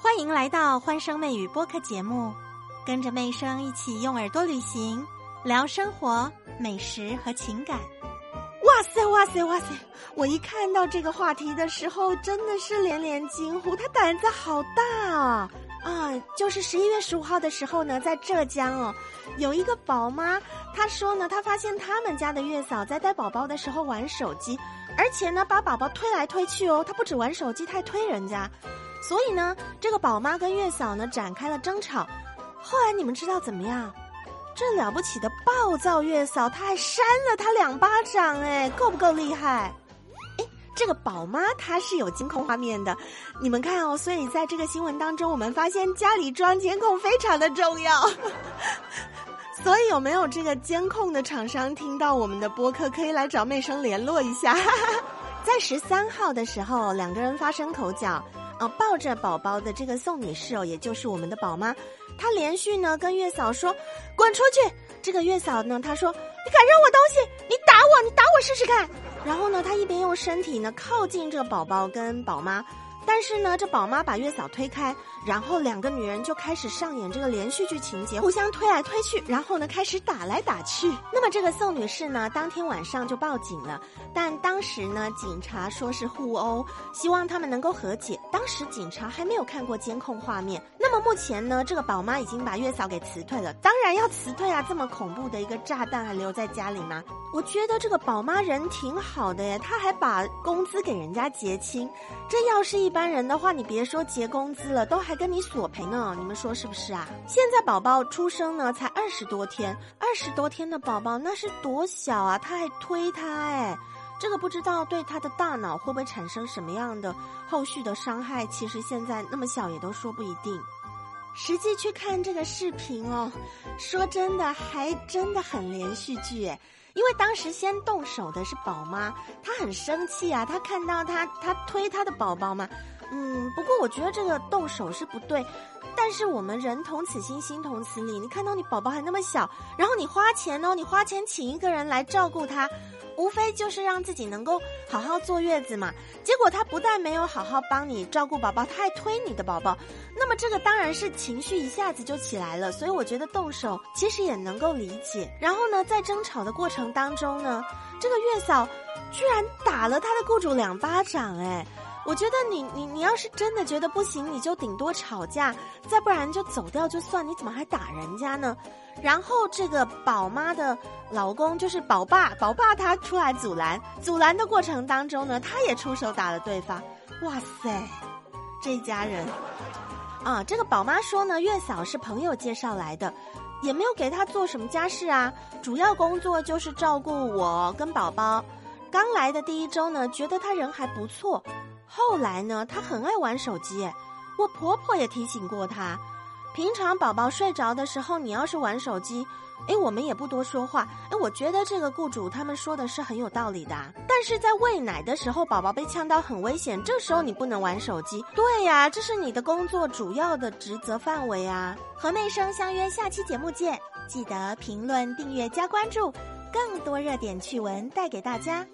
欢迎来到欢声妹语播客节目，跟着妹声一起用耳朵旅行，聊生活、美食和情感。哇塞哇塞哇塞！我一看到这个话题的时候，真的是连连惊呼，他胆子好大啊！啊，就是十一月十五号的时候呢，在浙江哦，有一个宝妈，她说呢，她发现他们家的月嫂在带宝宝的时候玩手机，而且呢，把宝宝推来推去哦，她不止玩手机，她还推人家，所以呢，这个宝妈跟月嫂呢展开了争吵。后来你们知道怎么样？这了不起的暴躁月嫂，她还扇了他两巴掌，哎，够不够厉害？哎，这个宝妈她是有监控画面的，你们看哦。所以在这个新闻当中，我们发现家里装监控非常的重要。所以有没有这个监控的厂商听到我们的播客，可以来找妹生联络一下。在十三号的时候，两个人发生口角。哦，抱着宝宝的这个宋女士哦，也就是我们的宝妈，她连续呢跟月嫂说：“滚出去！”这个月嫂呢，她说：“你敢扔我东西？你打我！你打我试试看！”然后呢，她一边用身体呢靠近这个宝宝跟宝妈。但是呢，这宝妈把月嫂推开，然后两个女人就开始上演这个连续剧情节，互相推来推去，然后呢开始打来打去。那么这个宋女士呢，当天晚上就报警了，但当时呢，警察说是互殴，希望他们能够和解。当时警察还没有看过监控画面。那么目前呢，这个宝妈已经把月嫂给辞退了，当然要辞退啊！这么恐怖的一个炸弹还留在家里吗？我觉得这个宝妈人挺好的耶，她还把工资给人家结清，这要是一般。一般人的话，你别说结工资了，都还跟你索赔呢。你们说是不是啊？现在宝宝出生呢，才二十多天，二十多天的宝宝那是多小啊！他还推他，哎，这个不知道对他的大脑会不会产生什么样的后续的伤害？其实现在那么小也都说不一定。实际去看这个视频哦，说真的，还真的很连续剧。因为当时先动手的是宝妈，她很生气啊，她看到她她推她的宝宝嘛，嗯，不过我觉得这个动手是不对，但是我们人同此心，心同此理。你看到你宝宝还那么小，然后你花钱哦，你花钱请一个人来照顾他。无非就是让自己能够好好坐月子嘛，结果他不但没有好好帮你照顾宝宝，他还推你的宝宝，那么这个当然是情绪一下子就起来了，所以我觉得动手其实也能够理解。然后呢，在争吵的过程当中呢，这个月嫂居然打了他的雇主两巴掌，哎。我觉得你你你要是真的觉得不行，你就顶多吵架，再不然就走掉就算。你怎么还打人家呢？然后这个宝妈的老公就是宝爸，宝爸他出来阻拦，阻拦的过程当中呢，他也出手打了对方。哇塞，这一家人啊！这个宝妈说呢，月嫂是朋友介绍来的，也没有给他做什么家事啊，主要工作就是照顾我跟宝宝。刚来的第一周呢，觉得他人还不错。后来呢，他很爱玩手机，我婆婆也提醒过他，平常宝宝睡着的时候，你要是玩手机，哎，我们也不多说话，哎，我觉得这个雇主他们说的是很有道理的。但是在喂奶的时候，宝宝被呛到很危险，这时候你不能玩手机。对呀，这是你的工作主要的职责范围啊。和内生相约下期节目见，记得评论、订阅、加关注，更多热点趣闻带给大家。